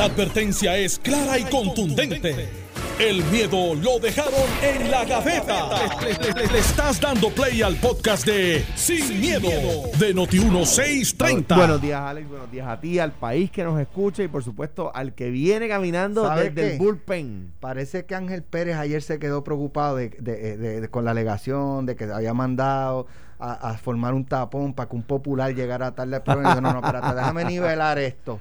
La advertencia es clara y contundente. El miedo lo dejaron en la gaveta. Le, le estás dando play al podcast de Sin, miedo, de Noti1630. Buenos días, Alex. Buenos días a ti, al país que nos escucha y, por supuesto, al que viene caminando desde el bullpen. Parece que Ángel Pérez ayer se quedó preocupado de, con la alegación de que había mandado a, formar un tapón para que un popular llegara tarde al programa. No, no, espérate, déjame nivelar esto.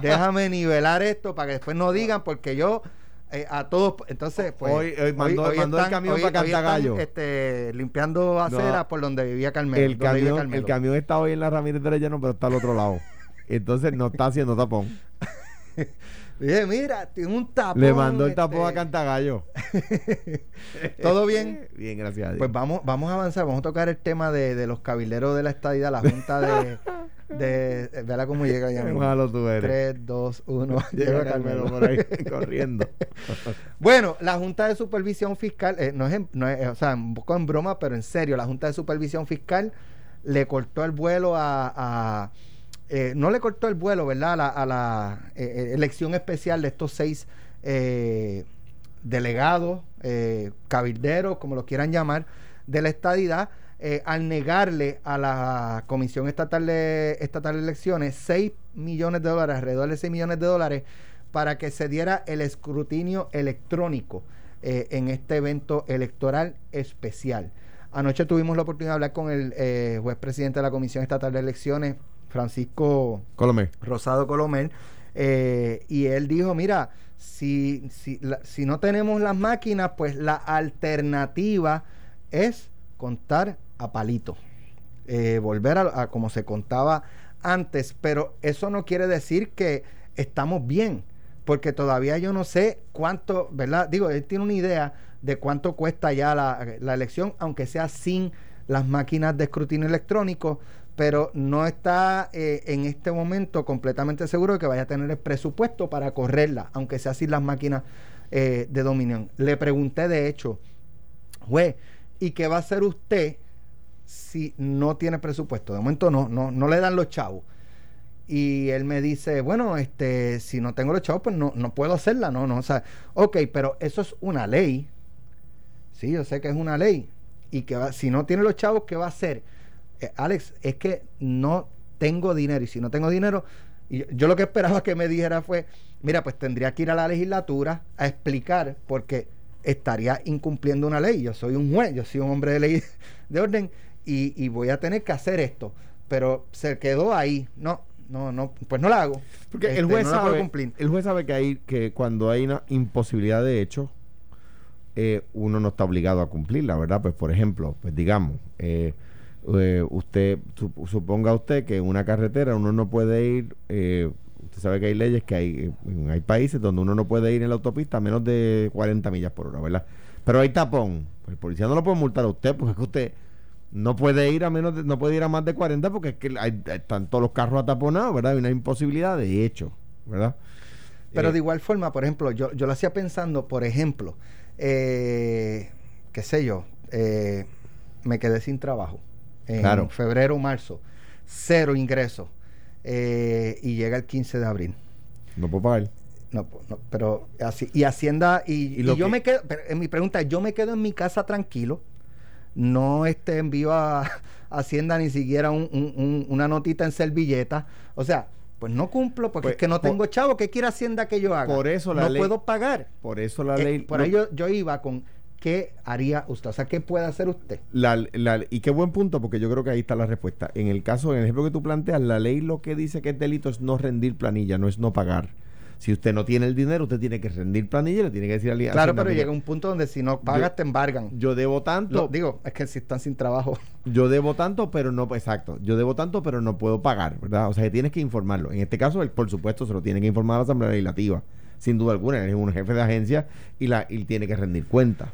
Déjame nivelar esto para que después no digan, porque yo eh, a todos, entonces, pues. Hoy, mandó, el camión para Cantagallo. Este, limpiando aceras por donde vivía Carmelo. El camión, el camión está hoy en la Ramírez de Relleno, pero está al otro lado. Entonces no está haciendo tapón. Dije, mira, tiene un tapón. Le mandó el tapón a este. Cantagallo. ¿Todo bien? Bien, gracias a Dios. Pues vamos, vamos a avanzar. Vamos a tocar el tema de, de los cabileros de la estadía, la Junta de, de verá cómo llega ya. Malo tú eres. 3, 2, 1. Llega Carmelo por ahí corriendo. bueno, la Junta de Supervisión Fiscal, eh, no, es, no es, o sea, un poco en broma, pero en serio, la Junta de Supervisión Fiscal le cortó el vuelo a, eh, no le cortó el vuelo, ¿verdad? A la, a la eh, elección especial de estos seis delegados, cabilderos, como lo quieran llamar, de la estadidad eh, al negarle a la Comisión Estatal de, Estatal de Elecciones 6 millones de dólares, alrededor de 6 millones de dólares, para que se diera el escrutinio electrónico eh, en este evento electoral especial. Anoche tuvimos la oportunidad de hablar con el eh, juez presidente de la Comisión Estatal de Elecciones, Francisco Colomé. Rosado Colomé, y él dijo, mira, si, si, si no tenemos las máquinas, pues la alternativa es contar a palito. Eh, volver a, como se contaba antes, pero eso no quiere decir que estamos bien, porque todavía yo no sé cuánto, ¿verdad? Digo, él tiene una idea de cuánto cuesta ya la, elección, aunque sea sin las máquinas de escrutinio electrónico, pero no está eh, en este momento completamente seguro de que vaya a tener el presupuesto para correrla, aunque sea sin las máquinas eh, de dominión. Le pregunté, de hecho, juez, ¿y qué va a hacer usted si no tiene presupuesto. De momento no, no, no le dan los chavos. Y él me dice, bueno, este, si no tengo los chavos, pues no, no puedo hacerla, no, no. O sea, ok, pero eso es una ley. Sí, yo sé que es una ley. Y que va, si no tiene los chavos, ¿qué va a hacer? Eh, Alex, es que no tengo dinero. Y si no tengo dinero, y yo, lo que esperaba que me dijera fue, mira, pues tendría que ir a la legislatura a explicar porque estaría incumpliendo una ley. Yo soy un juez, yo soy un hombre de ley de orden y, voy a tener que hacer esto. Pero se quedó ahí. No, no, no, pues no la hago. Porque el, este, juez sabe, el juez sabe que, hay, que cuando hay una imposibilidad de hecho, eh, uno no está obligado a cumplirla, ¿verdad? Pues por ejemplo, pues digamos, eh, eh, usted, suponga usted que en una carretera uno no puede ir, usted sabe que hay leyes que hay, hay países donde uno no puede ir en la autopista a menos de 40 millas por hora, ¿verdad? Pero hay tapón, el policía no lo puede multar a usted porque es que usted no puede ir a menos de, no puede ir a más de 40 porque es que hay, están todos los carros ataponados, ¿verdad? Hay una imposibilidad de hecho, ¿verdad? Pero eh, de igual forma, por ejemplo, yo, yo lo hacía pensando, por ejemplo, eh, qué sé yo, eh, me quedé sin trabajo en febrero o marzo, cero ingresos, y llega el 15 de abril. No puedo pagar. No, no, pero así, y Hacienda, y, yo me quedo, en mi pregunta, yo me quedo en mi casa tranquilo, no este, envío a, Hacienda ni siquiera una notita en servilleta. O sea, pues no cumplo porque pues, es que no tengo chavo. ¿Qué quiere Hacienda que yo haga? Por eso la no puedo pagar. Por eso la eh, ley. por ello yo iba con ¿qué haría usted? O sea, ¿qué puede hacer usted? y qué buen punto, porque yo creo que ahí está la respuesta. En el caso, en el ejemplo que tú planteas, la ley lo que dice que es delito es no rendir planilla, no es no pagar. Si usted no tiene el dinero, usted tiene que rendir planilla, le tiene que decir al Claro, pero llega un punto donde si no pagas te embargan. Yo debo tanto. digo, es que si están sin trabajo. Yo debo tanto, pero no, exacto. Yo debo tanto, pero no puedo pagar, ¿verdad? O sea, que tienes que informarlo. En este caso, él, por supuesto, se lo tiene que informar a la Asamblea Legislativa. Sin duda alguna, él es un jefe de agencia y, la, y tiene que rendir cuenta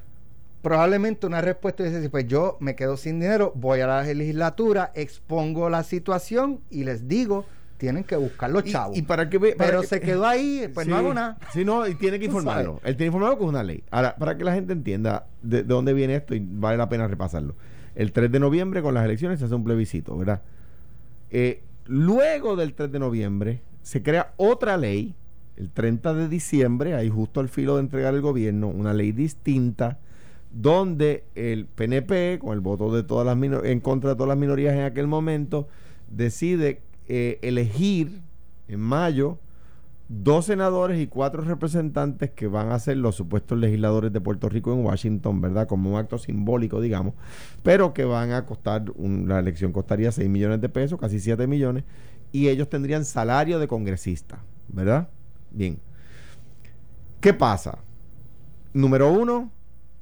probablemente una respuesta es pues yo me quedo sin dinero, voy a la legislatura, expongo la situación y les digo tienen que buscar los chavos. Y, para que Pero se quedó ahí, pues no hago nada. Sí, no, y tiene que informarlo. Él tiene que informarlo con una ley. Ahora, para que la gente entienda de, dónde viene esto y vale la pena repasarlo. El 3 de noviembre con las elecciones se hace un plebiscito, ¿verdad? Eh, luego del 3 de noviembre se crea otra ley el 30 de diciembre, ahí justo al filo de entregar el gobierno, una ley distinta donde el PNP, con el voto de todas las en contra de todas las minorías en aquel momento, decide eh, elegir en mayo dos senadores y cuatro representantes que van a ser los supuestos legisladores de Puerto Rico en Washington, ¿verdad? Como un acto simbólico, digamos, pero que van a costar, la elección costaría 6 millones de pesos, casi 7 millones, y ellos tendrían salario de congresista, ¿verdad? Bien. ¿Qué pasa? Número uno,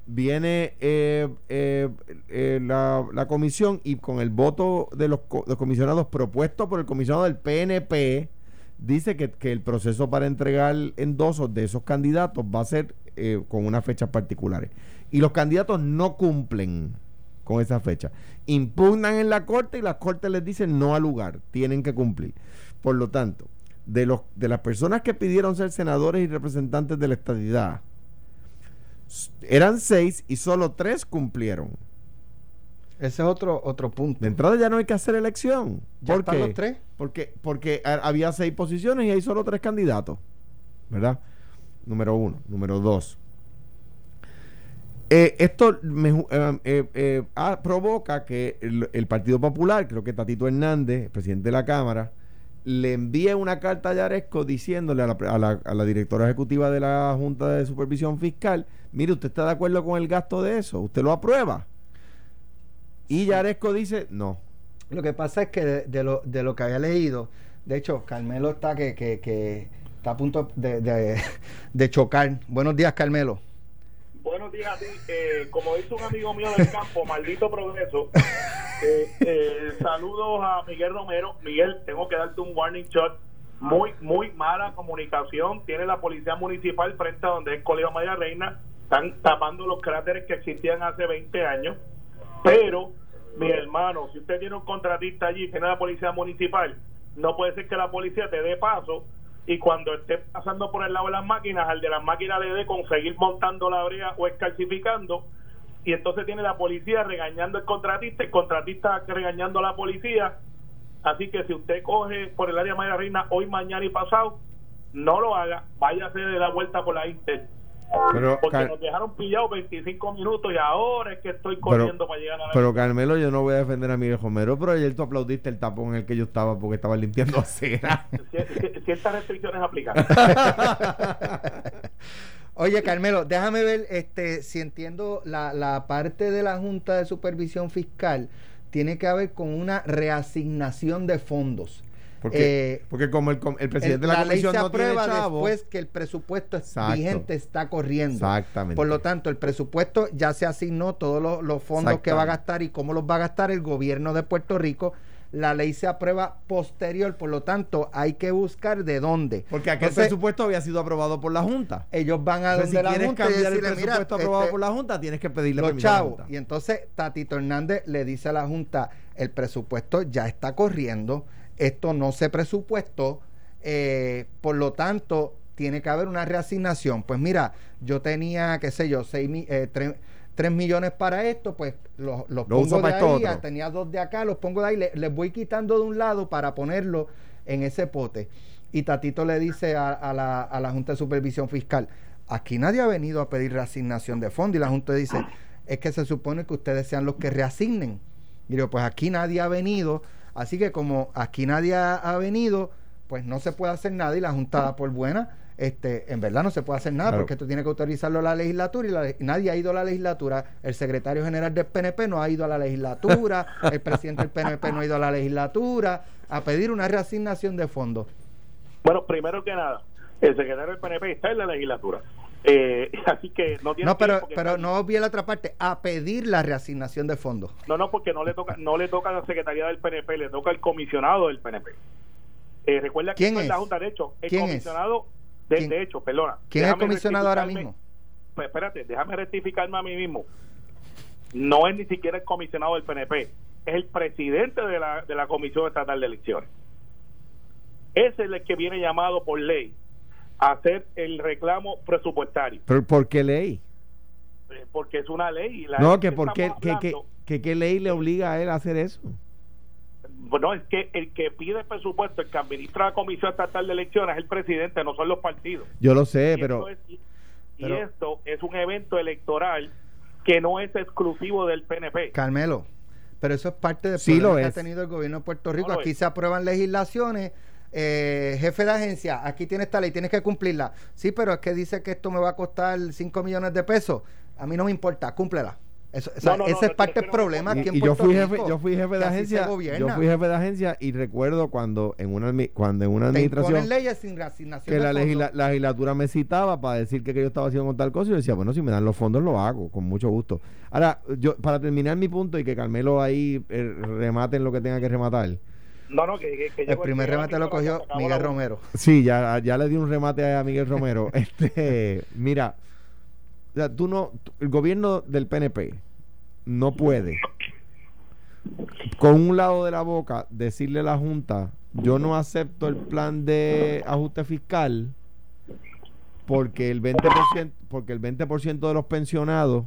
viene eh, eh, eh, la, comisión y con el voto de los, comisionados propuesto por el comisionado del PNP, dice que, el proceso para entregar endosos de esos candidatos va a ser con unas fechas particulares. Y los candidatos no cumplen con esa fecha. Impugnan en la corte y la corte les dice no al lugar, tienen que cumplir. Por lo tanto, de, los, de las personas que pidieron ser senadores y representantes de la estadidad, eran seis y solo tres cumplieron. Ese es otro, otro punto. De entrada ya no hay que hacer elección. ¿Ya ¿Por los tres? Porque, porque había seis posiciones y hay solo tres candidatos. ¿Verdad? Número uno. Número dos. Eh, esto eh, eh, ah, provoca que el, Partido Popular, creo que Tatito Hernández, presidente de la Cámara, le envíe una carta a Yaresco diciéndole a la, a la directora ejecutiva de la Junta de Supervisión Fiscal mire, ¿usted está de acuerdo con el gasto de eso? ¿Usted lo aprueba? Y Yaresco dice, no. Lo que pasa es que de, lo, de lo que había leído, de hecho, Carmelo está que, que, está a punto de, de, chocar. Buenos días, Carmelo. Buenos días a ti. Eh, como dice un amigo mío del campo, maldito progreso. Eh, eh, saludos a Miguel Romero. Miguel, tengo que darte un warning shot. Muy, muy mala comunicación tiene la policía municipal frente a donde es Colegio María Reina están tapando los cráteres que existían hace 20 años, pero mi hermano, si usted tiene un contratista allí, tiene la policía municipal, no puede ser que la policía te dé paso y cuando esté pasando por el lado de las máquinas, al de las máquinas le dé conseguir montando la brea o escalcificando, y entonces tiene la policía regañando al contratista, el contratista regañando a la policía. Así que si usted coge por el área María Reina hoy, mañana y pasado, no lo haga, váyase de la vuelta por la Inter pero, porque nos dejaron pillados 25 minutos y ahora es que estoy corriendo para llegar a la Pero Carmelo, yo no voy a defender a Miguel Romero, pero ayer tú aplaudiste el tapón en el que yo estaba porque estaba limpiando acera. Ciertas restricciones aplican. Oye, Carmelo, déjame ver este si entiendo la, la parte de la Junta de Supervisión Fiscal tiene que ver con una reasignación de fondos. Porque, eh, porque como el, el presidente de la, comisión no tiene después que el presupuesto vigente está corriendo. Exactamente. Por lo tanto, el presupuesto ya se asignó todos los, fondos que va a gastar y cómo los va a gastar el gobierno de Puerto Rico la ley se aprueba posterior, por lo tanto hay que buscar de dónde. Porque aquel presupuesto había sido aprobado por la Junta. Ellos van a donde la Junta y decirle, el presupuesto aprobado este, por la Junta, tienes que pedirle los chavos. Y entonces Tatito Hernández le dice a la Junta, el presupuesto ya está corriendo, esto no se presupuestó, eh, por lo tanto, tiene que haber una reasignación. Pues mira, yo tenía, qué sé yo, seis, eh, 3, millones para esto, pues los, los pongo de ahí, tenía dos de acá, los pongo de ahí, les voy quitando de un lado para ponerlo en ese pote. Y Tatito le dice a, la, a la Junta de Supervisión Fiscal, aquí nadie ha venido a pedir reasignación de fondo y la Junta dice, es que se supone que ustedes sean los que reasignen. Y digo, pues aquí nadie ha venido Así que como aquí nadie ha, venido, pues no se puede hacer nada y la Junta por buena. Este, en verdad no se puede hacer nada porque esto tiene que autorizarlo la legislatura y nadie ha ido a la legislatura. El secretario general del PNP no ha ido a la legislatura, el presidente del PNP no ha ido a la legislatura a pedir una reasignación de fondos. Bueno, primero que nada, el secretario del PNP está en la legislatura. Eh, así que no tiene no pero pero no vi la otra parte a pedir la reasignación de fondos. No no porque no le toca no le toca a la secretaría del PNP le toca al comisionado del PNP eh, recuerda que ¿Quién es? la junta de hecho el comisionado de, hecho perdona. Quién es el comisionado ahora mismo pues espérate déjame rectificarme a mí mismo. No es ni siquiera el comisionado del PNP es el presidente de la, de la comisión estatal de elecciones. Ese es el que viene llamado por ley hacer el reclamo presupuestario. ¿Pero por qué ley? Eh, porque es una ley. no, que, por qué, que, que, ley le obliga a él a hacer eso. Bueno, es que el que pide el presupuesto, el que administra la Comisión Estatal de Elecciones es el presidente, no son los partidos. Yo lo sé, Y pero... esto es- y pero- esto es un evento electoral que no es exclusivo del PNP. Carmelo, pero eso es parte del Sí problema lo que ha es. tenido el gobierno de Puerto Rico. No aquí es. se aprueban legislaciones. Eh, jefe de agencia, aquí tiene esta ley, tienes que cumplirla. Sí, pero es que dice que esto me va a costar 5 millones de pesos. A mí no me importa, cúmplela. Eso, o sea, No, no, no, ese es no, parte del problema aquí Y, en y yo fui Rico. jefe, yo fui jefe que de agencia, yo fui jefe de agencia y recuerdo cuando en una cuando en una Te administración leyes sin asignación que la, fondos. legisla- la legislatura me citaba para decir que, que yo estaba haciendo con tal cosa y yo decía, bueno, si me dan los fondos lo hago, con mucho gusto. Ahora, yo para terminar mi punto y que Carmelo ahí eh, remate en lo que tenga que rematar. No, no, que, que- que El primer remate lo cogió Miguel Romero. Sí, ya, ya le di un remate a Miguel Romero. este, mira, o sea, tú no, el gobierno del PNP no puede con un lado de la boca decirle a la Junta, yo no acepto el plan de ajuste fiscal porque el 20%, porque el 20% de los pensionados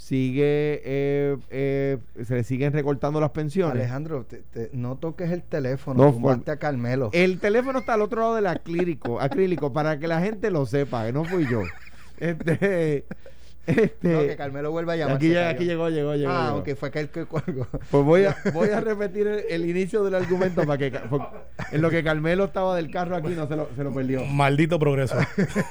sigue eh, eh, se le siguen recortando las pensiones. Alejandro, te- te- no toques el teléfono, No, a Carmelo. El teléfono está al otro lado del acrílico, acrílico para que la gente lo sepa, que no fui yo. Este, este, no, que Carmelo vuelva a llamar. aquí, ya- aquí llegó, llegó, llegó. Ah, llegó. ok, fue aquel que colgó. Pues voy a, voy a repetir el, el inicio del argumento para que en lo que Carmelo estaba del carro aquí no se lo, se lo perdió. Maldito progreso.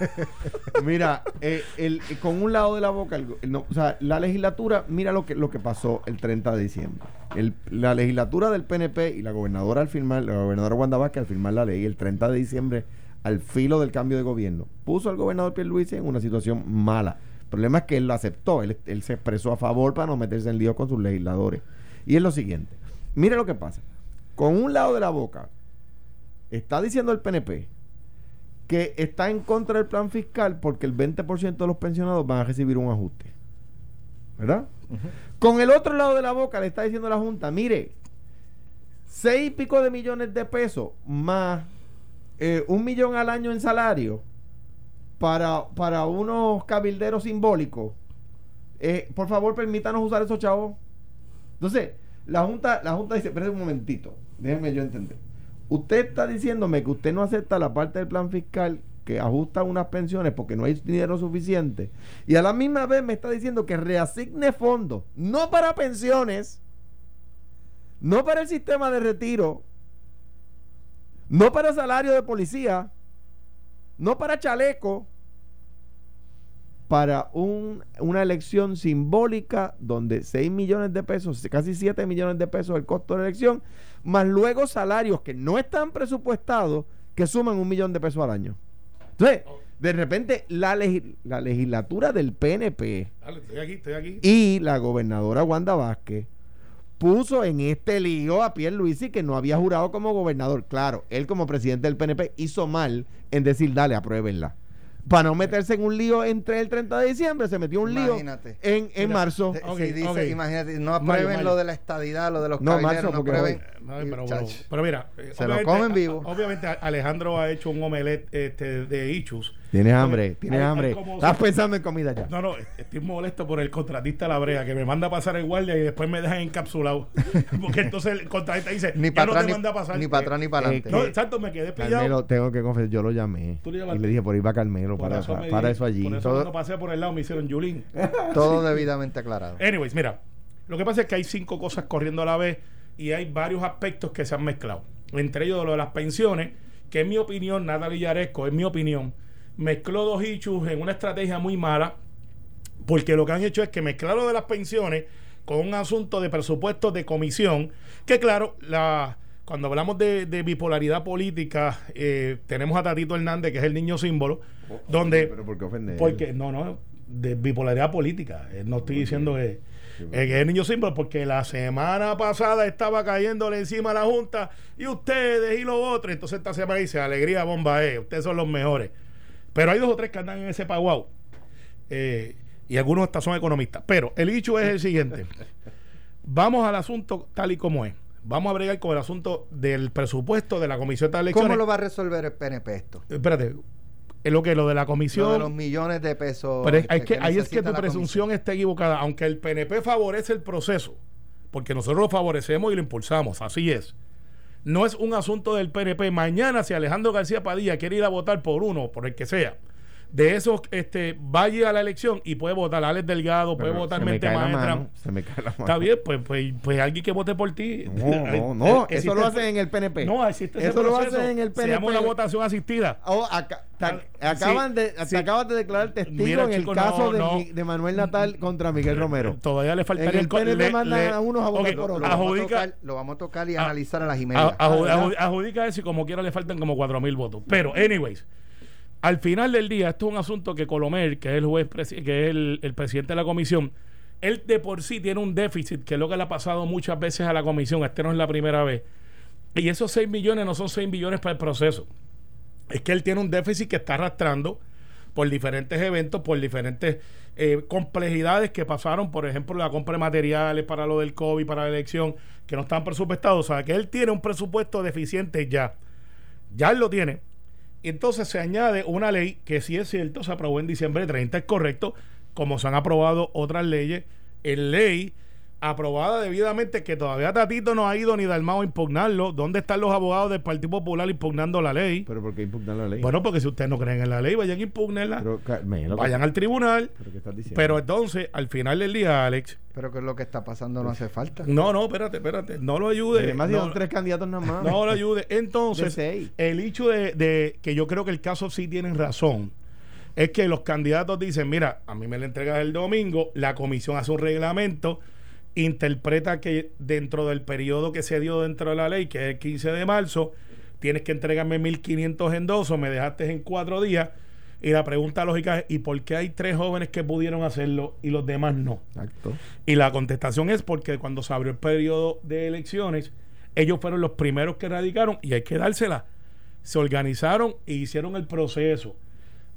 Mira, eh, el, con un lado de la boca, el- el no- o sea, la legislatura, mira lo que, lo que pasó el 30 de diciembre. El- la legislatura del PNP y la gobernadora al firmar, la gobernadora Wanda Vázquez al firmar la ley el 30 de diciembre, al filo del cambio de gobierno, puso al gobernador Pierluisi en una situación mala. El problema es que él lo aceptó, él, él se expresó a favor para no meterse en lío con sus legisladores. Y es lo siguiente, mire lo que pasa. Con un lado de la boca, está diciendo el PNP que está en contra del plan fiscal porque el 20% de los pensionados van a recibir un ajuste. ¿Verdad? Con el otro lado de la boca le está diciendo la Junta, mire, seis y pico de millones de pesos más eh, un millón al año en salario para, para unos cabilderos simbólicos. eh, por favor, permítanos usar esos chavos. Entonces, la Junta, la Junta dice, espérate un momentito, déjeme yo entender. Usted está diciéndome que usted no acepta la parte del plan fiscal que ajusta unas pensiones porque no hay dinero suficiente. Y a la misma vez me está diciendo que reasigne fondos, no para pensiones, no para el sistema de retiro, no para salario de policía, no para chaleco, para un- una elección simbólica donde 6 millones de pesos, casi 7 millones de pesos el costo de la elección, más luego salarios que no están presupuestados que suman un millón de pesos al año. Entonces, de repente la, la legislatura del PNP Dale, estoy aquí, estoy aquí. y la gobernadora Wanda Vázquez puso en este lío a Pierre Luisi que no había jurado como gobernador. Claro, él como presidente del PNP hizo mal en decir, dale, apruébenla. Para no meterse en un lío entre el 30 de diciembre, se metió un lío Imagínate. en, en Mira, marzo. Si dice, imagínate, no aprueben Mario. lo de la estadidad, lo de los No, Marzo, no aprueben. No, pero, pero, chacho, pero mira, eh, Se lo obviamente, comen vivo. a- Obviamente Alejandro ha hecho un omelette este, de Ichus. Tienes hambre, tienes hambre. como- Estás pensando en comida ya. No, no, estoy molesto por el contratista de la brea que me manda a pasar el guardia y después me deja encapsulado. Porque entonces el contratista dice, ni para atrás, ni, para atrás, ni para eh, adelante. No, exacto, me quedé pillado. Carmelo, tengo que confesar, yo lo llamé. Tú le Y le dije, por ahí va Carmelo, Por para, eso para, eso allí. Por eso Todo- cuando pasé por el lado me hicieron Yulín. Todo debidamente aclarado. Anyways, mira, lo que pasa es que hay cinco cosas corriendo a la vez y hay varios aspectos que se han mezclado. Entre ellos lo de las pensiones, que en mi opinión, Natalie Yaresco, en mi opinión, mezcló dos issues en una estrategia muy mala, porque lo que han hecho es que mezclar lo de las pensiones con un asunto de presupuestos de comisión, que claro, la cuando hablamos de, de bipolaridad política, eh, tenemos a Tatito Hernández, que es el niño símbolo, donde... Pero ¿por qué ofender? Porque, no, no, de bipolaridad política. Eh, No estoy diciendo que, que es el niño símbolo, porque la semana pasada estaba cayéndole encima a la Junta y ustedes y los otros. Entonces esta semana dice, alegría, bomba, eh, ustedes son los mejores. Pero hay dos o tres que andan en ese paguau. Eh, y algunos hasta son economistas. Pero el hecho es el siguiente. Vamos al asunto tal y como es. Vamos a bregar con el asunto del presupuesto de la Comisión de Elecciones. ¿Cómo lo va a resolver el PNP esto? Espérate, es lo que lo de la comisión. Lo de los millones de pesos. Pero es- hay que, ahí es que tu presunción está equivocada. Aunque el PNP favorece el proceso, porque nosotros lo favorecemos y lo impulsamos, así es. No es un asunto del PNP. Mañana, si Alejandro García Padilla quiere ir a votar por uno, por el que sea, de esos, este, vaya a la elección y puede votar Alex Delgado, puede Pero votar se me Mente Maestra. mano, se me cae la mano. Está bien, pues, pues, pues alguien que vote por ti. No, no, no, Eh, eso lo existe- hacen en el PNP. No, existe ese Eso lo proceso. hacen en el Se llama una PNP. votación asistida. Oh, acá- Ah, acaban sí, de, te sí. acabas de declarar testigo Mira, en el chico, caso no, de, no. De Manuel Natal contra Miguel Romero. Todavía le faltaría En el co- PNP le- mandan le- a unos a votar ok, por Lo, otro. vamos a adjudica, tocar, lo vamos a tocar y Ah, analizar a las a- aju- adjudica eso y como quiera le faltan como cuatro mil votos. Pero, anyways, al final del día, esto es un asunto que Colomer, que es el juez, que es el, presidente de la comisión, él de por sí tiene un déficit, que es lo que le ha pasado muchas veces a la comisión, este no es la primera vez. Y esos 6 millones no son 6 millones para el proceso. Es que él tiene un déficit que está arrastrando por diferentes eventos, por diferentes eh, complejidades que pasaron, por ejemplo, la compra de materiales para lo del COVID, para la elección, que no estaban presupuestados. O sea, que él tiene un presupuesto deficiente ya. Ya él lo tiene. Entonces se añade una ley que sí es cierto, se aprobó en diciembre 30, es correcto, como se han aprobado otras leyes, en ley aprobada debidamente que todavía Tatito no ha ido ni Dalmao a impugnarlo. ¿Dónde están los abogados del Partido Popular impugnando la ley? Pero ¿por qué impugnar la ley? Bueno, porque si ustedes no creen en la ley, vayan a impugnarla, pero, Carmelo, vayan al tribunal. ¿pero qué estás diciendo? Pero entonces, al final del día, Alex, Pero que es lo que está pasando no hace falta. no, no, espérate, espérate, no lo ayude. Además, no, tres candidatos nada más. no lo ayude. De Entonces, el hecho de, de que yo creo que el caso sí tienen razón, es que los candidatos dicen, mira, a mí me la entregas el domingo, la comisión hace un reglamento, interpreta que dentro del periodo que se dio dentro de la ley, que es el 15 de marzo, tienes que entregarme 1.500 endosos, me dejaste en cuatro días, y la pregunta lógica es, ¿y por qué hay tres jóvenes que pudieron hacerlo y los demás no? Exacto. Y la contestación es porque cuando se abrió el periodo de elecciones, ellos fueron los primeros que radicaron y hay que dársela. Se organizaron e hicieron el proceso.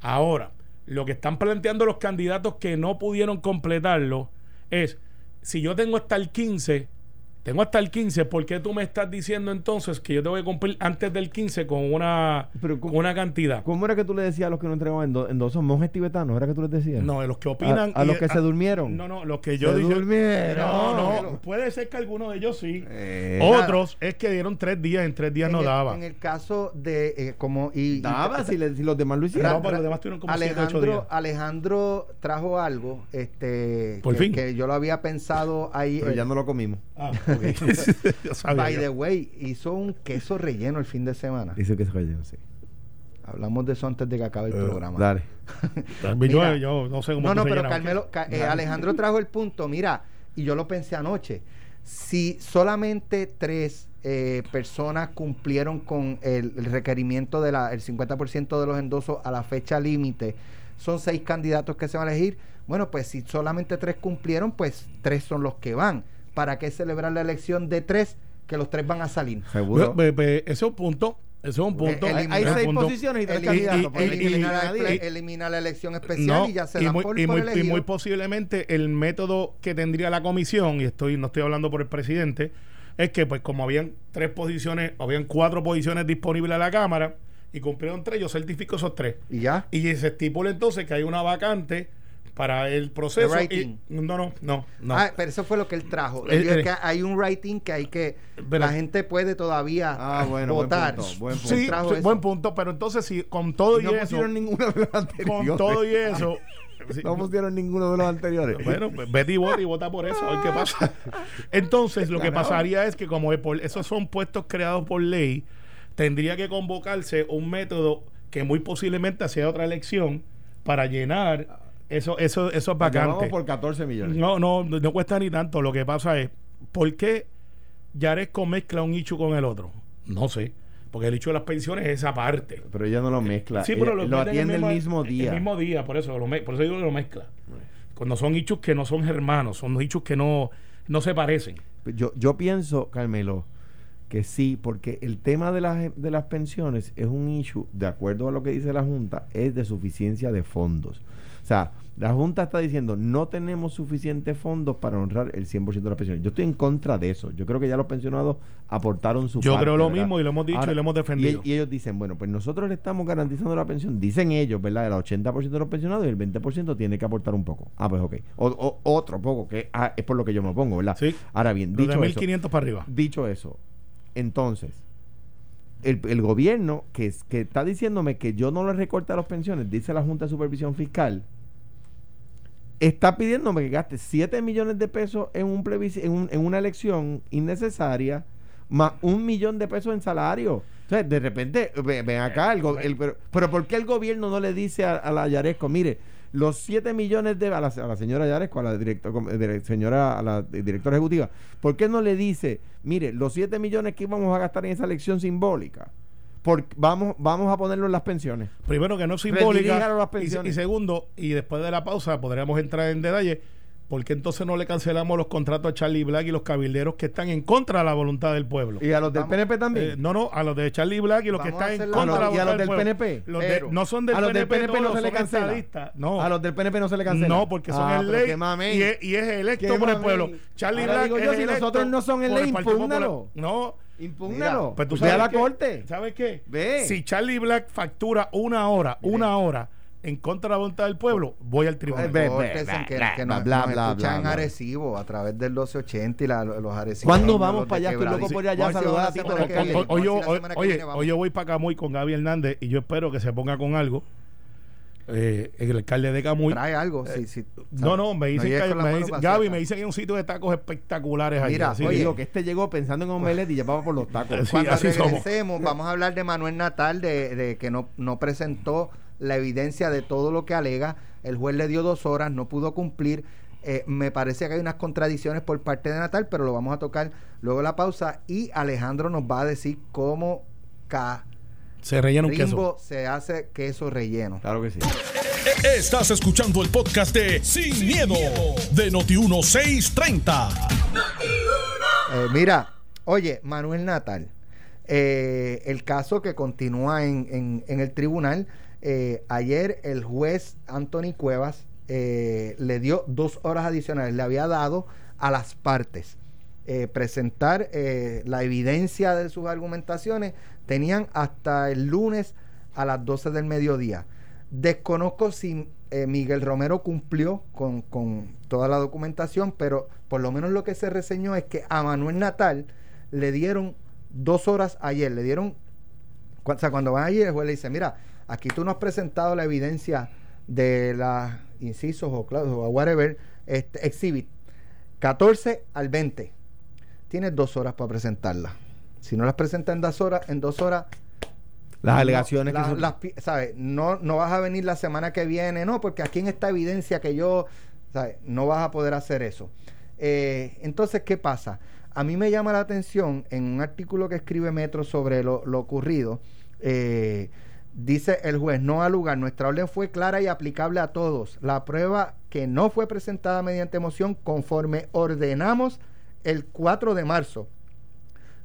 Ahora, lo que están planteando los candidatos que no pudieron completarlo es, si yo tengo hasta el 15, tengo hasta el 15, ¿por qué tú me estás diciendo entonces que yo tengo que cumplir antes del 15 con una, Pero con ¿cómo- una cantidad? ¿Cómo era que tú le decías a los que no entregaban en, do- en dos? ¿Son monjes tibetanos? ¿Era que tú les decías? No, de los que opinan. A- a y- los que se durmieron. No, no, los que yo Se dije. durmieron. No, no, puede ser que algunos de ellos sí. Eh, Otros es que dieron tres días, en tres días en no el, daba. En el caso de eh, como y, y- Daba si, le- si los demás lo hicieron. No, pero los demás tuvieron como siete, ocho Alejandro, días. Alejandro trajo algo este Por que, fin. que yo lo había pensado ahí Pero eh, ya no lo comimos. Ah, ok. Yo sabía by yo. the way hizo un queso relleno el fin de semana Dice que se relleno, sí. hablamos de eso antes de que acabe el Eh, programa Dale. Yo, Mira. yo no sé cómo no pero Carmelo. Ca- eh, Alejandro trajo el punto mira y yo lo pensé anoche si solamente tres eh, personas cumplieron con el, el requerimiento del 50% de los endosos a la fecha límite, son seis candidatos que se van a elegir. Bueno, pues si solamente tres cumplieron, pues tres son los que van. ¿Para qué celebrar la elección de tres que los tres van a salir? Seguro. Ese es un punto. Ese es un punto. Eh, hay, hay seis punto. posiciones y tres Eli- candidatos. elimina, la, nadie. elimina la elección especial No, y ya se y dan muy, por, y por muy- y muy posiblemente el método que tendría la comisión, y estoy no estoy hablando por el presidente, es que pues como habían tres posiciones, habían cuatro posiciones disponibles a la Cámara y cumplieron tres, yo certifico esos tres. y ya. Y se estipula entonces que hay una vacante para el proceso. The y- writing. no, no, no, no. Ah, pero eso fue lo que él trajo. Eh, Él dijo eh. que hay un writing que hay que. Pero- la gente puede todavía Ah, bueno, buen votar. punto, buen punto. sí, trajo sí, eso. buen punto, pero entonces si con todo Y y, no eso, pusieron ninguno de los anteriores. con todo y eso, sí, No pusieron ninguno de los anteriores. Bueno, pues vete y vota y vota por eso, a ver qué pasa. Entonces, lo que pasaría es que como esos son puestos creados por ley, tendría que convocarse un método que muy posiblemente sea otra elección para llenar eso, eso, esos Vamos vacantes. por 14 millones. No, no, no cuesta ni tanto. Lo que pasa es, ¿por qué Yaresco mezcla un hecho con el otro? No sé. Porque el hecho de las pensiones es esa parte. Pero ella no lo mezcla. Sí, pero Ella- lo, lo el mismo día. El mismo día, por eso, lo me- por eso digo que lo mezcla. Cuando son hechos que no son hermanos, son hechos que no, no se parecen. Yo, yo pienso, Carmelo, que sí, porque el tema de las, de las pensiones es un issue, de acuerdo a lo que dice la Junta, es de suficiencia de fondos. O sea, la Junta está diciendo, no tenemos suficientes fondos para honrar el 100% de las pensiones. Yo estoy en contra de eso. Yo creo que ya los pensionados aportaron su Yo parte, creo lo ¿verdad? mismo y lo hemos dicho y lo hemos defendido. Y, y ellos dicen, bueno, pues nosotros le estamos garantizando la pensión. Dicen ellos, ¿verdad? El 80% de los pensionados y el 20% tiene que aportar un poco. Ah, pues ok. O, o- otro poco, que ah, es por lo que yo me opongo, ¿verdad? Sí. Ahora bien, de dicho eso, 1500 para arriba. dicho eso, entonces, el, el gobierno que, es- que está diciéndome que yo no le recorte a las pensiones, dice la Junta de Supervisión Fiscal, está pidiéndome que gaste 7 millones de pesos en, un en, un- en una elección innecesaria, más un millón de pesos en salario. Entonces, de repente, ve- ven acá, el, el- pero, pero ¿por qué el gobierno no le dice a, la Yaresco, mire, los 7 millones de a la, a la señora Yaresco, a la director, dire- señora, a la directora ejecutiva, ¿por qué no le dice, mire, los 7 millones que íbamos a gastar en esa elección simbólica, por, vamos, vamos a ponerlo en las pensiones? Primero que no es simbólica. las Y, pensiones. y segundo, y después de la pausa podríamos entrar en detalle. ¿Por qué entonces no le cancelamos los contratos a Charlie Black y los cabilderos que están en contra de la voluntad del pueblo? Y a los del Vamos, PNP también. Eh, no, no, a los de Charlie Black y los que Vamos están en contra de la no, y a voluntad los del. PNP. Los de- Pero- no son del a los del PNP, PNP no se le cancela. No, A los del PNP no se le cancela. no, porque son Ah, el ley y, es, y es electo por el pueblo. Charlie Ahora Black digo es yo, si nosotros no son el ley, impúgnalo. No, Impúgnalo. pues tú a la corte. ¿Sabes qué? Ve. Si Charlie Black factura una hora, una hora en contra de la voluntad del pueblo, voy al tribunal. Córtense, bla, que, que nos, bla, nos bla, escuchan bla. Arecibo a través del 1280 y la- los Arecibo. ¿Cuándo vamos para allá? Estoy loco por ir allá a saludar a Tito. Hoy, yo, voy para Camuy con Gaby Hernández y yo espero que se ponga con algo. Eh, el alcalde de Camuy. Trae algo. sí, sí, No, no, me dicen que me vacías Gaby me dicen que hay un sitio de tacos espectaculares allí. Mira, así Oye, que- digo que este llegó pensando en omelette y ya vamos por los tacos. Sí, Cuando así somos. regresemos, vamos a hablar de Manuel Natal, de, de que no, no presentó la evidencia de todo lo que alega. El juez le dio dos horas, no pudo cumplir. Eh, me parece que hay unas contradicciones por parte de Natal, pero lo vamos a tocar luego de la pausa. Y Alejandro nos va a decir cómo se rellena un queso. Se hace queso relleno. Claro que sí. Estás escuchando el podcast de Sin, miedo, de Noti1630. Eh, mira, oye, Manuel Natal, eh, el caso que continúa en, en- en el tribunal, eh, ayer el juez Anthony Cuevas eh, le dio dos horas adicionales, le había dado a las partes eh, presentar eh, la evidencia de sus argumentaciones, tenían hasta el lunes a las 12 del mediodía. Desconozco si Miguel Romero cumplió con, con toda la documentación, pero por lo menos lo que se reseñó es que a Manuel Natal le dieron dos horas ayer, le dieron, cuando van allí el juez le dice, mira, aquí tú no has presentado la evidencia de las incisos o clausos o whatever, este, exhibit, 14 al 20, tienes dos horas para presentarla. Si no las presentas en dos horas, en dos horas, Las no, alegaciones la- que son- las ¿sabes? No, no vas a venir la semana que viene, no, porque aquí en esta evidencia que yo, ¿sabes? No vas a poder hacer eso. Eh, entonces, ¿qué pasa? A mí me llama la atención en un artículo que escribe Metro sobre lo, lo ocurrido. eh, dice el juez, no al lugar, nuestra orden fue clara y aplicable a todos. La prueba que no fue presentada mediante moción conforme ordenamos el 4 de marzo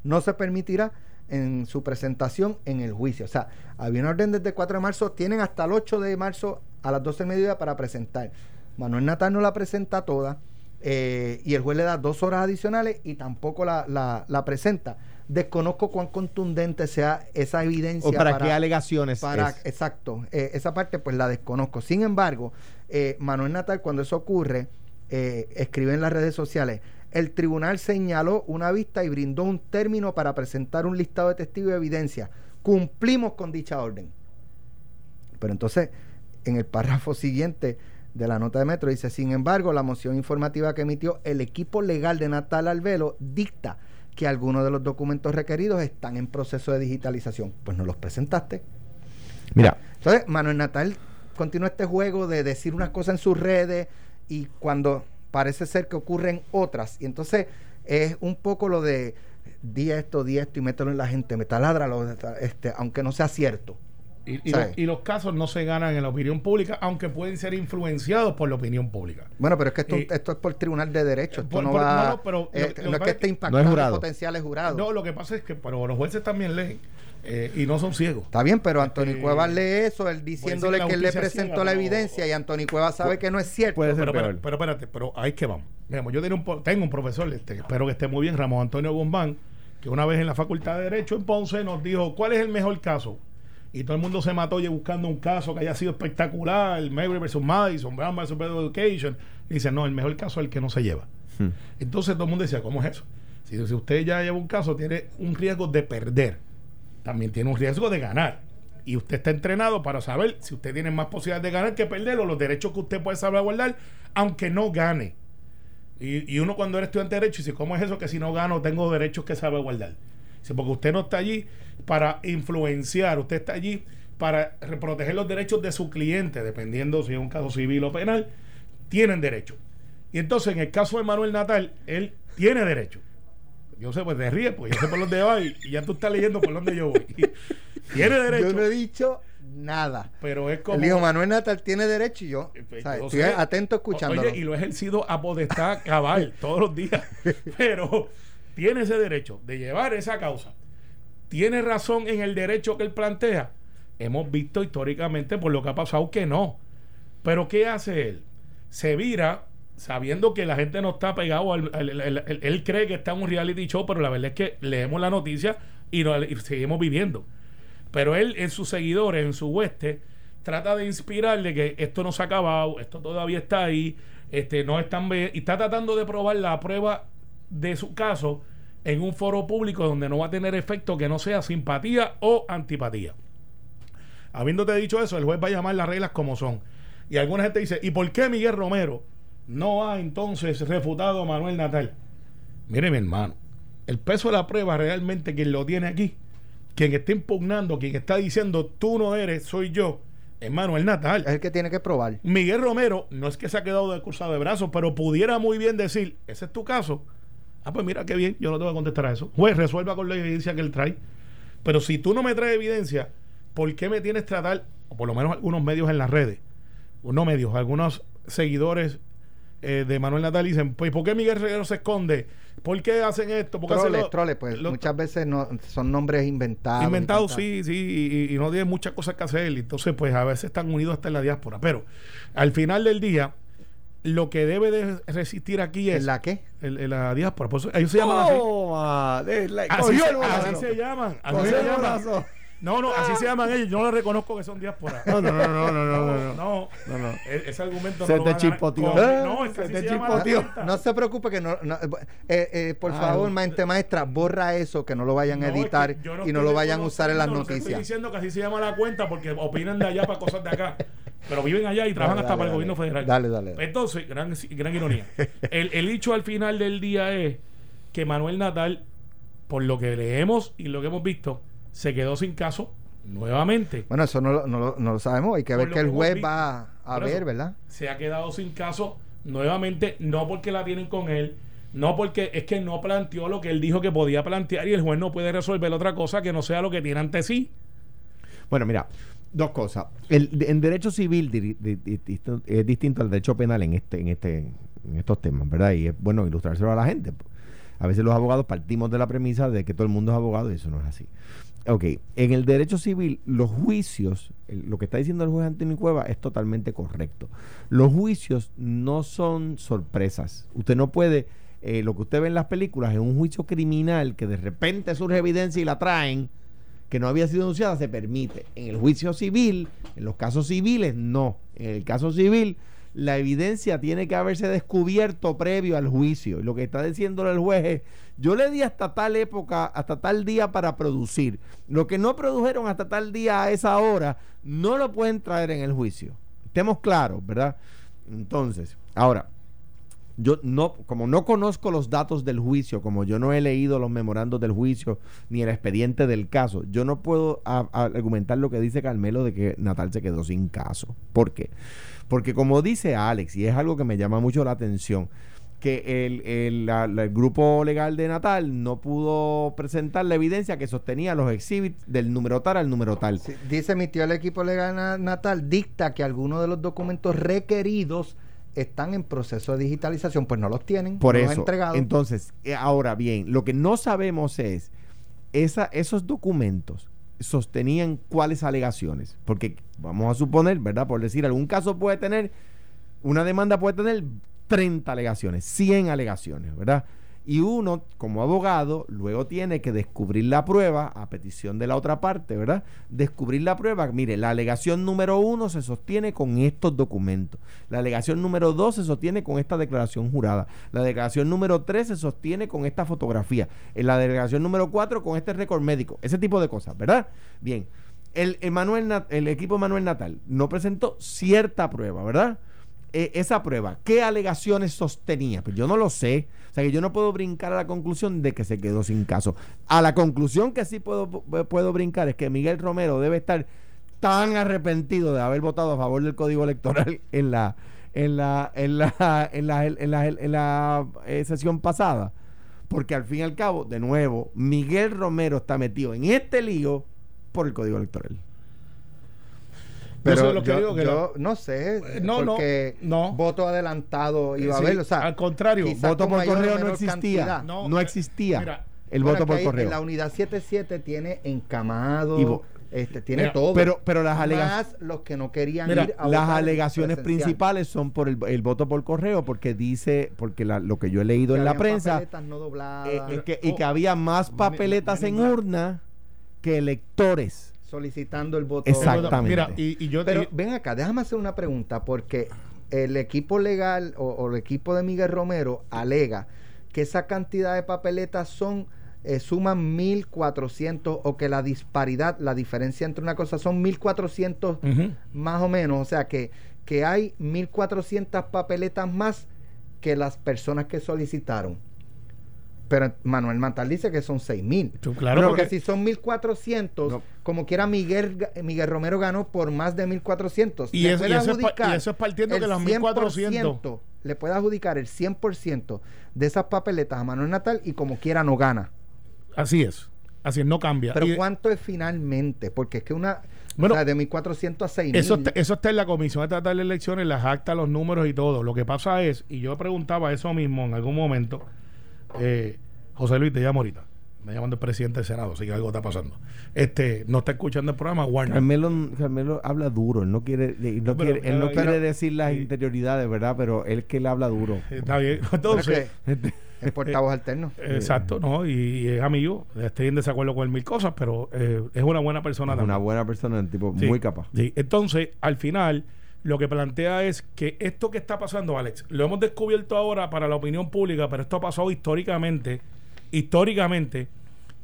no se permitirá en su presentación en el juicio. O sea, había una orden desde el 4 de marzo, tienen hasta el 8 de marzo a las 12 del mediodía para presentar. Manuel Natal no la presenta toda eh, y el juez le da dos horas adicionales y tampoco la- la presenta. Desconozco cuán contundente sea esa evidencia. ¿O para, qué alegaciones Para, es? Exacto, eh, esa parte pues la desconozco. Sin embargo, eh, Manuel Natal, cuando eso ocurre, eh, escribe en las redes sociales, el tribunal señaló una vista y brindó un término para presentar un listado de testigos y evidencia. Cumplimos con dicha orden. Pero entonces, en el párrafo siguiente de la nota de Metro dice, sin embargo, la moción informativa que emitió el equipo legal de Natal Albelo dicta que algunos de los documentos requeridos están en proceso de digitalización. Pues no los presentaste. Mira, Entonces, Manuel Natal continúa este juego de decir unas cosas en sus redes y cuando parece ser que ocurren otras. Y entonces es un poco lo de di esto, di esto y mételo en la gente, me taladra, este, aunque no sea cierto. Y, los, casos no se ganan en la opinión pública, aunque pueden ser influenciados por la opinión pública. Bueno, pero es que esto, esto es por tribunal de derecho. Esto no va. pero eh, no es que esté impactando no potenciales jurados. No, lo que pasa es que pero los jueces también leen. Eh, y no son ciegos. Está bien, pero Antonio eh, Cuevas lee eso, él diciéndole que él le presentó la evidencia y Antonio Cuevas sabe que no es cierto. pero, pero, pero, espérate, pero ahí que vamos. yo tengo un, tengo un profesor, este, espero que esté muy bien, Ramón Antonio Guzmán, que una vez en la Facultad de Derecho en Ponce nos dijo, ¿cuál es el mejor caso? Y todo el mundo se mató ya buscando un caso que haya sido espectacular, Maybury versus Madison, Brown versus Education. Y dice, no, el mejor caso es el que no se lleva. Hmm. Entonces todo el mundo decía, ¿cómo es eso? Si, si, usted ya lleva un caso, tiene un riesgo de perder. También tiene un riesgo de ganar. Y usted está entrenado para saber si usted tiene más posibilidades de ganar que perder o los derechos que usted puede salvaguardar, aunque no gane. Y, y uno cuando era estudiante de derecho dice, ¿cómo es eso que si no gano tengo derechos que salvaguardar? Porque usted no está allí para influenciar, usted está allí para proteger los derechos de su cliente, dependiendo si es un caso civil o penal, tienen derecho. Y entonces, en el caso de Manuel Natal, él tiene derecho. Yo sé, pues te ríes, pues yo sé por dónde va y, ya tú estás leyendo por dónde yo voy. tiene derecho. Yo no he dicho nada. Pero es como. El hijo Manuel Natal tiene derecho y yo, pues, estoy atento escuchando. Oye, y lo he ejercido a podestad cabal todos los días. Pero tiene ese derecho de llevar esa causa. Tiene razón en el derecho que él plantea. Hemos visto históricamente por lo que ha pasado que no. Pero ¿qué hace él? Se vira sabiendo que la gente no está pegado al, él cree que está en un reality show, pero la verdad es que leemos la noticia y, seguimos viviendo. Pero él en sus seguidores, en su hueste, trata de inspirarle que esto no se ha acabado, esto todavía está ahí, este no están y está tratando de probar la prueba de su caso en un foro público donde no va a tener efecto que no sea simpatía o antipatía. Habiéndote dicho eso, el juez va a llamar las reglas como son. Y alguna gente dice, ¿y por qué Miguel Romero no ha entonces refutado a Manuel Natal? Mire mi hermano, el peso de la prueba realmente quien lo tiene aquí, quien está impugnando, quien está diciendo tú no eres, soy yo, es Manuel Natal. Es el que tiene que probar. Miguel Romero no es que se ha quedado de cruzado de brazos, pero pudiera muy bien decir, ese es tu caso, Ah, pues mira qué bien, yo no tengo que contestar a eso. Juez, resuelva con la evidencia que él trae. Pero si tú no me traes evidencia, ¿por qué me tienes que tratar, o por lo menos algunos medios en las redes, no medios, algunos seguidores eh, de Manuel Natal dicen, pues ¿por qué Miguel Reguero se esconde? ¿Por qué hacen esto? ¿Por troles, pues muchas veces no, son nombres inventados. Inventados, sí, sí, y, y, no tienen muchas cosas que hacer. Entonces, pues a veces están unidos hasta en la diáspora. Pero al final del día, lo que debe de resistir aquí es. ¿La qué? El, la diáspora. ellos se llaman así. así, así se llaman. Así se llaman. No, no, así se llaman ellos. Yo no les reconozco que son diáspora. No, no, no, no, no, no. No, no, no. E-, ese argumento se no te chispoteó. No, es que se llama No se preocupe que no, eh, eh, por favor, mente maestra, borra eso, que no lo vayan a editar y no lo vayan a usar en las noticias. Estoy diciendo que así se llama la cuenta porque opinan de allá para cosas de acá. Pero viven allá y trabajan hasta para el gobierno federal. Dale, dale. Entonces, gran, gran ironía. El, el hecho al final del día es que Manuel Natal, por lo que leemos y lo que hemos visto, se quedó sin caso nuevamente. Bueno, eso no, no, no lo sabemos. Hay que ver que el juez va a ver, ¿verdad? Se ha quedado sin caso nuevamente, no porque la tienen con él, no porque es que no planteó lo que él dijo que podía plantear y el juez no puede resolver otra cosa que no sea lo que tiene ante sí. Bueno, mira, dos cosas. El, en derecho civil es distinto al derecho penal en este, en este, en estos temas, ¿verdad? Y es bueno ilustrárselo a la gente. A veces los abogados partimos de la premisa de que todo el mundo es abogado y eso no es así. Ok, en el derecho civil, los juicios, lo que está diciendo el juez Antonio Cueva es totalmente correcto. Los juicios no son sorpresas. Usted no puede, eh, lo que usted ve en las películas, en un juicio criminal que de repente surge evidencia y la traen, que no había sido denunciada, se permite. En el juicio civil, en los casos civiles, no. En el caso civil, la evidencia tiene que haberse descubierto previo al juicio. Lo que está diciendo el juez es, yo le di hasta tal época, hasta tal día para producir. Lo que no produjeron hasta tal día a esa hora, no lo pueden traer en el juicio. Estemos claros, ¿verdad? Entonces, ahora, yo no, como no conozco los datos del juicio, como yo no he leído los memorandos del juicio ni el expediente del caso, yo no puedo argumentar lo que dice Carmelo de que Natal se quedó sin caso. ¿Por qué? Porque como dice Alex, y es algo que me llama mucho la atención, que el, el- el grupo legal de Natal no pudo presentar la evidencia que sostenía los exhibits del número tal al número tal. Dice mi tío el equipo legal na- natal dicta que algunos de los documentos requeridos están en proceso de digitalización, pues no los tienen, Por no los eso. entregado. Entonces, eh, ahora bien, lo que no sabemos es esa, esos documentos sostenían cuáles alegaciones. Porque vamos a suponer, ¿verdad? Por decir, algún caso puede tener, una demanda puede tener 30 alegaciones, 100 alegaciones, ¿verdad? Y uno, como abogado, luego tiene que descubrir la prueba a petición de la otra parte, ¿verdad? Descubrir la prueba. Mire, la alegación número uno se sostiene con estos documentos. La alegación número dos se sostiene con esta declaración jurada. La declaración número tres se sostiene con esta fotografía. En la declaración número cuatro con este récord médico. Ese tipo de cosas, ¿verdad? Bien. El, el Manuel Nat- el equipo Manuel Natal no presentó cierta prueba, ¿verdad? Eh, esa prueba, ¿qué alegaciones sostenía? Pues yo no lo sé. O sea que yo no puedo brincar a la conclusión de que se quedó sin caso. A la conclusión que sí puedo, puedo brincar es que Miguel Romero debe estar tan arrepentido de haber votado a favor del código electoral en la en la en la en la, en la, en la, eh, sesión pasada porque al fin y al cabo de nuevo Miguel Romero está metido en este lío por el código electoral Yo Pero sé lo que yo, digo que yo no sé, Eh, no, no, porque no. voto adelantado iba a Sí, haber, o sea, al contrario, voto por correo no existía no, No, eh, existía mira, el voto por correo la unidad 77 tiene encamado, Y este, tiene Mira, todo. pero pero las alegaciones los que no querían Mira, ir a las alegaciones presencial. principales son por el, el voto por correo porque dice porque la- lo que yo he leído Que en la prensa no dobladas, eh, que, y que había más papeletas en urna que electores solicitando el voto. Exactamente. Mira, y, y yo Pero y- ven acá, déjame hacer una pregunta, porque el equipo legal o, o el equipo de Miguel Romero alega que esa cantidad de papeletas son eh, suman 1400 o que la disparidad, la diferencia entre una cosa son 1400 Ujú. más o menos, o sea que, que hay 1400 papeletas más que las personas que solicitaron. Pero Manuel Matal dice que son 6000. Tú, claro, porque, porque- si son 1400, No. como quiera Miguel Ga- Miguel Romero ganó por más de 1400. Y Le eso- puede y eso es pa- adjudicar y eso es partiendo el que los 1400. 100%, Le puede adjudicar el 100% de esas papeletas a Manuel Natal y como quiera no gana. así es. Así es, no cambia. Pero Y- ¿cuánto es finalmente? Porque es que una... Bueno, o sea, de 1400 a 6000. Eso está, eso está en la comisión de tratar de elecciones, las actas, los números y todo. Lo que pasa es, y yo preguntaba eso mismo en algún momento, eh, José Luis, te llamo ahorita. Me llaman del presidente del Senado, así que algo está pasando. Este, no está escuchando el programa, Warner. Carmelo, Carmelo habla duro él no quiere él no pero- quiere, él no pero- quiere decir las sí. interioridades verdad pero él que él habla duro Está bien. Entonces, que es portavoz alterno. exacto, ¿no? Y, y es amigo. Estoy en desacuerdo con él mil cosas, pero eh, es una buena persona es también. una buena persona un tipo Sí, muy capaz sí. Entonces, al final, lo que plantea es que esto que está pasando, Alex, lo hemos descubierto ahora para la opinión pública, pero esto ha pasado históricamente, históricamente,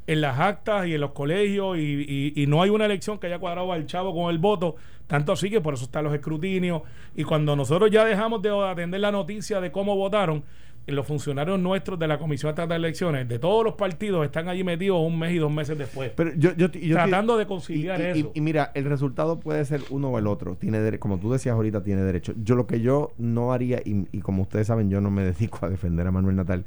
en las actas y en los colegios, y, no hay una elección que haya cuadrado al chavo con el voto, tanto así que por eso están los escrutinios, y cuando nosotros ya dejamos de atender la noticia de cómo votaron, los funcionarios nuestros de la Comisión Estatal de Elecciones, de todos los partidos, están allí metidos un mes y dos meses después. pero yo, yo, yo- Tratando de conciliar y, y- eso. y mira el resultado puede ser uno o el otro tiene como tú decías ahorita tiene derecho yo lo que yo no haría y, y como ustedes saben yo no me dedico a defender a Manuel Natal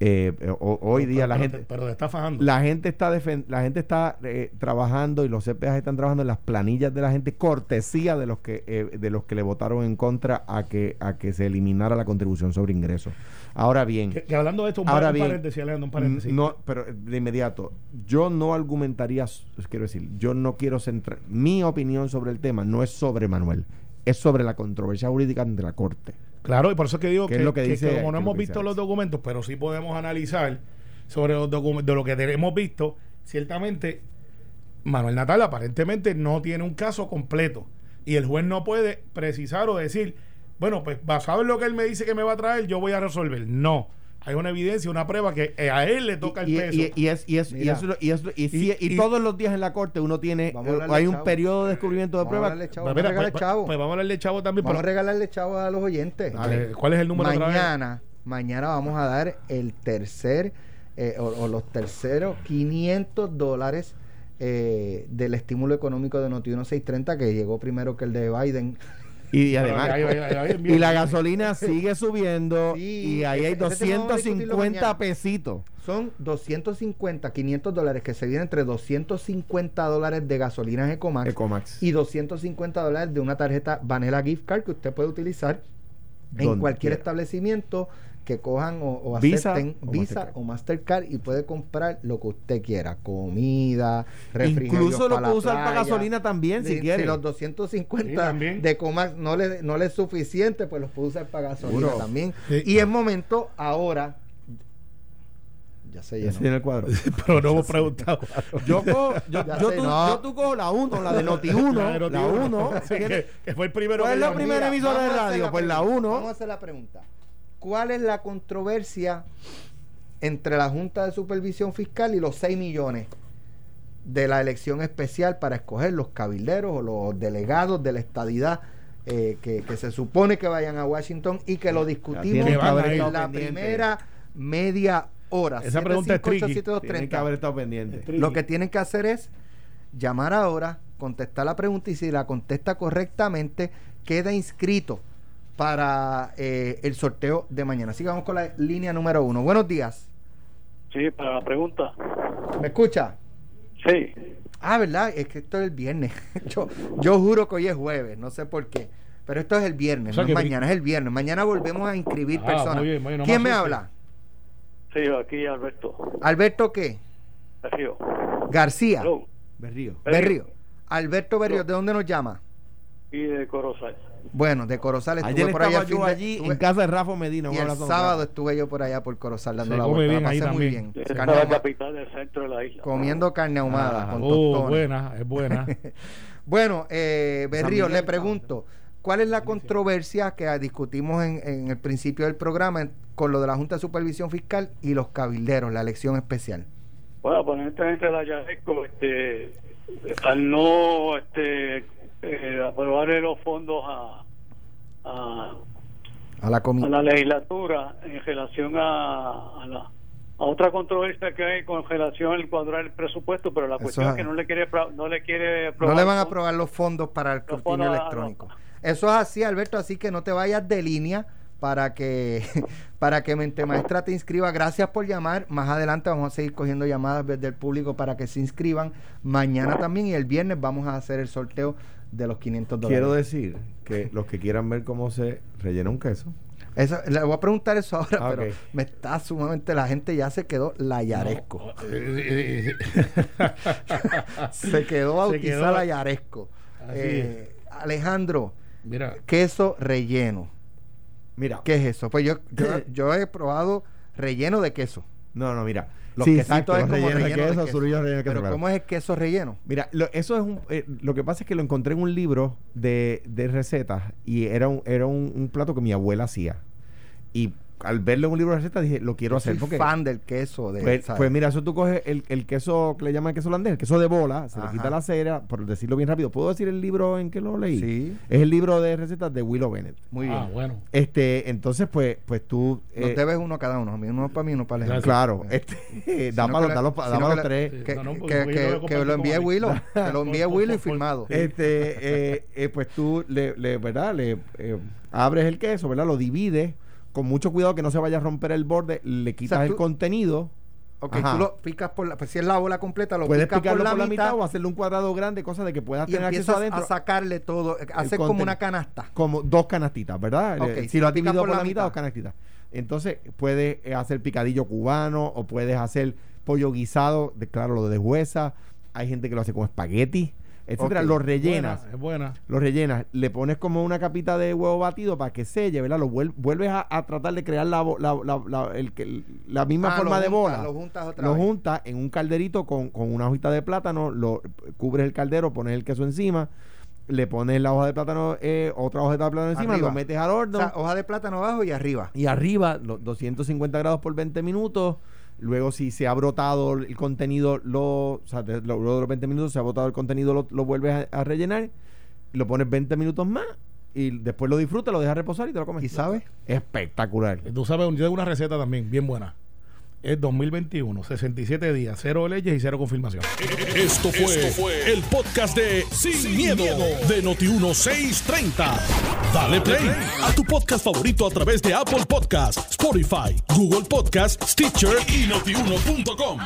eh, eh, ho- hoy día Pero- la pero gente te- pero te está fajando. La gente está la gente está eh, trabajando y los CPAs están trabajando en las planillas de la gente cortesía de los que eh, de los que le votaron en contra a que a que se eliminara la contribución sobre ingresos. Ahora bien, Que, que hablando de esto, un, Ahora un bien, paréntesis, Alejandro, un paréntesis. no, pero de inmediato, yo no argumentaría, quiero decir, yo no quiero centrar, mi opinión sobre el tema no es sobre Manuel, es sobre la controversia jurídica ante la Corte. Claro, y por eso que digo ¿Qué que, es lo que que- dice- que como no hemos visto los documentos, pero sí podemos analizar sobre los documentos, de lo que hemos visto, ciertamente Manuel Natal aparentemente no tiene un caso completo y el juez no puede precisar o decir, bueno, pues basado en lo que él me dice que me va a traer, yo voy a resolver. No, hay una evidencia, una prueba que eh, a él le toca el y, peso. y- es, todos los días en la Corte uno tiene, eh, hay un periodo de descubrimiento de Vamos a pruebas. Pues vamos a regalarle pues- chavo. pues vamos a darle chavo también. Vamos a regalarle chavo a los oyentes. Dale, ¿Cuál es el número mañana, mañana vamos a dar el tercer eh, o, o los terceros 500 dólares eh, del estímulo económico de Noti 1630 que llegó primero que el de Biden. Y además, ahí- ahí- ahí- ahí- y la gasolina sigue subiendo Sí, y ahí hay ese tema vamos a discutirlo 250 mañana. pesitos. Son 250, 500 dólares que se vienen entre 250 dólares de gasolina Ecomax Ecomax. y 250 dólares de una tarjeta Vanilla Gift Card que usted puede utilizar en cualquier quiera. establecimiento que cojan o, o Visa acepten o Visa Mastercard. o Mastercard y puede comprar lo que usted quiera, comida, refrigerios Incluso lo puede usar para gasolina también, si quiere. los Sí, 250 también. de Comax no le, no le es suficiente, pues los puede usar para gasolina también. Sí. Y es momento ahora. Ya se Ya tiene el cuadro. Pero no hemos preguntado. Yo, cojo, yo, yo sé, tú, no. yo tú cojo la 1, la de Noti 1, La de la Noti 1. Sí, que, que fue el primero ¿Cuál es la primera Mira, emisora de radio? Pues la pregunta. 1. Vamos a hacer la pregunta. ¿Cuál es la controversia entre la Junta de Supervisión Fiscal y los 6 millones de la elección especial para escoger los cabilderos o los delegados de la estadidad eh, que, que se supone que vayan a Washington y que lo discutimos en la primera media hora. Esa pregunta es tricky. 758-7230. Tienen que haber estado pendientes. Tricky. Lo que tienen que hacer es llamar ahora, contestar la pregunta y si la contesta correctamente, queda inscrito para eh, el sorteo de mañana. Así que vamos con la línea número uno. Buenos días. Sí, para la pregunta. ¿Me escucha? Sí. Ah, ¿verdad? Es que esto es el viernes. yo, yo juro que hoy es jueves, no sé por qué. Pero esto es el viernes, O sea no es que- mañana, es el viernes. Mañana volvemos a inscribir Ah, personas. muy bien, muy bien, no ¿Quién me habla? Sí, aquí Alberto. ¿Alberto qué? Berrío. García. Hello. Berrío. Berrío. Alberto Berrío, ¿de dónde nos llama? Y de Corozal. Bueno, de Corozal estuve Ayer por allá yo de- allí estuve- en casa de Rafa Medina. Y el sábado estuve yo por allá por Corozal dando Se la vuelta. bien la pasé muy bien. Carne es la capital del centro de la isla. comiendo carne ahumada Ah, con oh, tostones. buena, es buena. Bueno, eh, Berrío, le pregunto, ¿cuál es la controversia que discutimos en, en el principio del programa con lo de la Junta de Supervisión Fiscal y los cabilderos, la elección especial? Bueno, aparentemente la Yareco, este, al no este, eh, aprobarle los fondos a, a, A la a la legislatura en relación a, a la a otra controversia que hay con relación al cuadrar el presupuesto, pero la Eso cuestión es- que no le quiere no le quiere No le van a aprobar los fondos para el escrutinio electrónico. no. Eso es así, Alberto, así que no te vayas de línea para que para que Mente Maestra te inscriba. Gracias por llamar. Más adelante vamos a seguir cogiendo llamadas desde el público para que se inscriban. Mañana también y el viernes vamos a hacer el sorteo de los 500 dólares. Quiero decir que los que quieran ver cómo se rellena un queso, Eso, le voy a preguntar eso ahora, Ah, pero me está sumamente, la gente ya se quedó la Yaresco. Se quedó bautizada quedó- la Yaresco. Eh, Alejandro, Mira, queso relleno. Mira. ¿Qué es eso? Pues yo, yo, yo he probado relleno de queso. No, no, mira. Los sí, quesitos exacto, es como rellenos de queso, de queso, Pero claro. ¿cómo es el queso relleno? Mira, lo, eso es un, eh, lo que pasa es que lo encontré en un libro de, de recetas y era un, era un, un plato que mi abuela hacía. Y al verlo en un libro de recetas dije, lo quiero Yo hacer soy porque fan del queso. De, pues, pues mira, eso tú coges el, el queso que le llaman queso holandés, el queso de bola, se Ajá. le quita la cera, por decirlo bien rápido. ¿Puedo decir el libro en que lo leí? Sí, Es el libro de recetas de Willow Bennett. muy bien. ah, bueno. Este, entonces, pues, pues tú. Eh, debes uno cada uno. Uno para mí, uno para Alejandro. claro, este, que los le- tres. Que, No, no, que- lo a que envíe Willow. Que lo envíe Willow y firmado. Este, eh, eh, pues tú le, le- ¿verdad? Le eh, abres el queso, ¿verdad? Lo divides con mucho cuidado que no se vaya a romper el borde, le quitas el tú- contenido. Ok, Ajá. tú lo picas por la... Pues si es la bola completa, lo Puedes picas picarlo por la, mitad, o hacerle un cuadrado grande, cosa de que puedas y tener acceso adentro. a sacarle todo. Hacer como una canasta. como dos canastitas, ¿verdad? Eh, si si lo has dividido por la la mitad, mitad. dos canastitas. Entonces, puedes eh, hacer picadillo cubano o puedes hacer pollo guisado, de, claro, lo de huesa. Hay gente que lo hace con espagueti, etcétera. Lo rellenas. Buena, es buena. Lo rellenas, le pones como una capita de huevo batido para que selle, ¿verdad? Lo vuel- vuelves a, a tratar de crear la, la, la- la- el misma Ah, forma de bola. Lo juntas otra Lo vez. juntas en un calderito con, con una hojita de plátano, lo cubres el caldero, pones el queso encima, le pones la hoja de plátano, eh, otra hoja de plátano encima, Arriba. lo metes al O horno sea, hoja de plátano abajo y arriba. y arriba los 250 grados por 20 minutos. Luego, si se ha brotado el contenido, lo, o sea, de- luego de los 20 minutos se ha brotado el contenido, lo, lo vuelves a, a rellenar, lo pones 20 minutos más y después lo disfrutas, lo dejas reposar y te lo comes. ¿Y sabe? Espectacular. Tú sabes, yo tengo una receta también, bien buena. Es 2021, 67 días, cero leyes y cero confirmación. Esto fue, el podcast de Sin, miedo, de Noti1630. Dale play a tu podcast favorito a través de Apple Podcasts, Spotify, Google Podcasts, Stitcher y notiuno.com.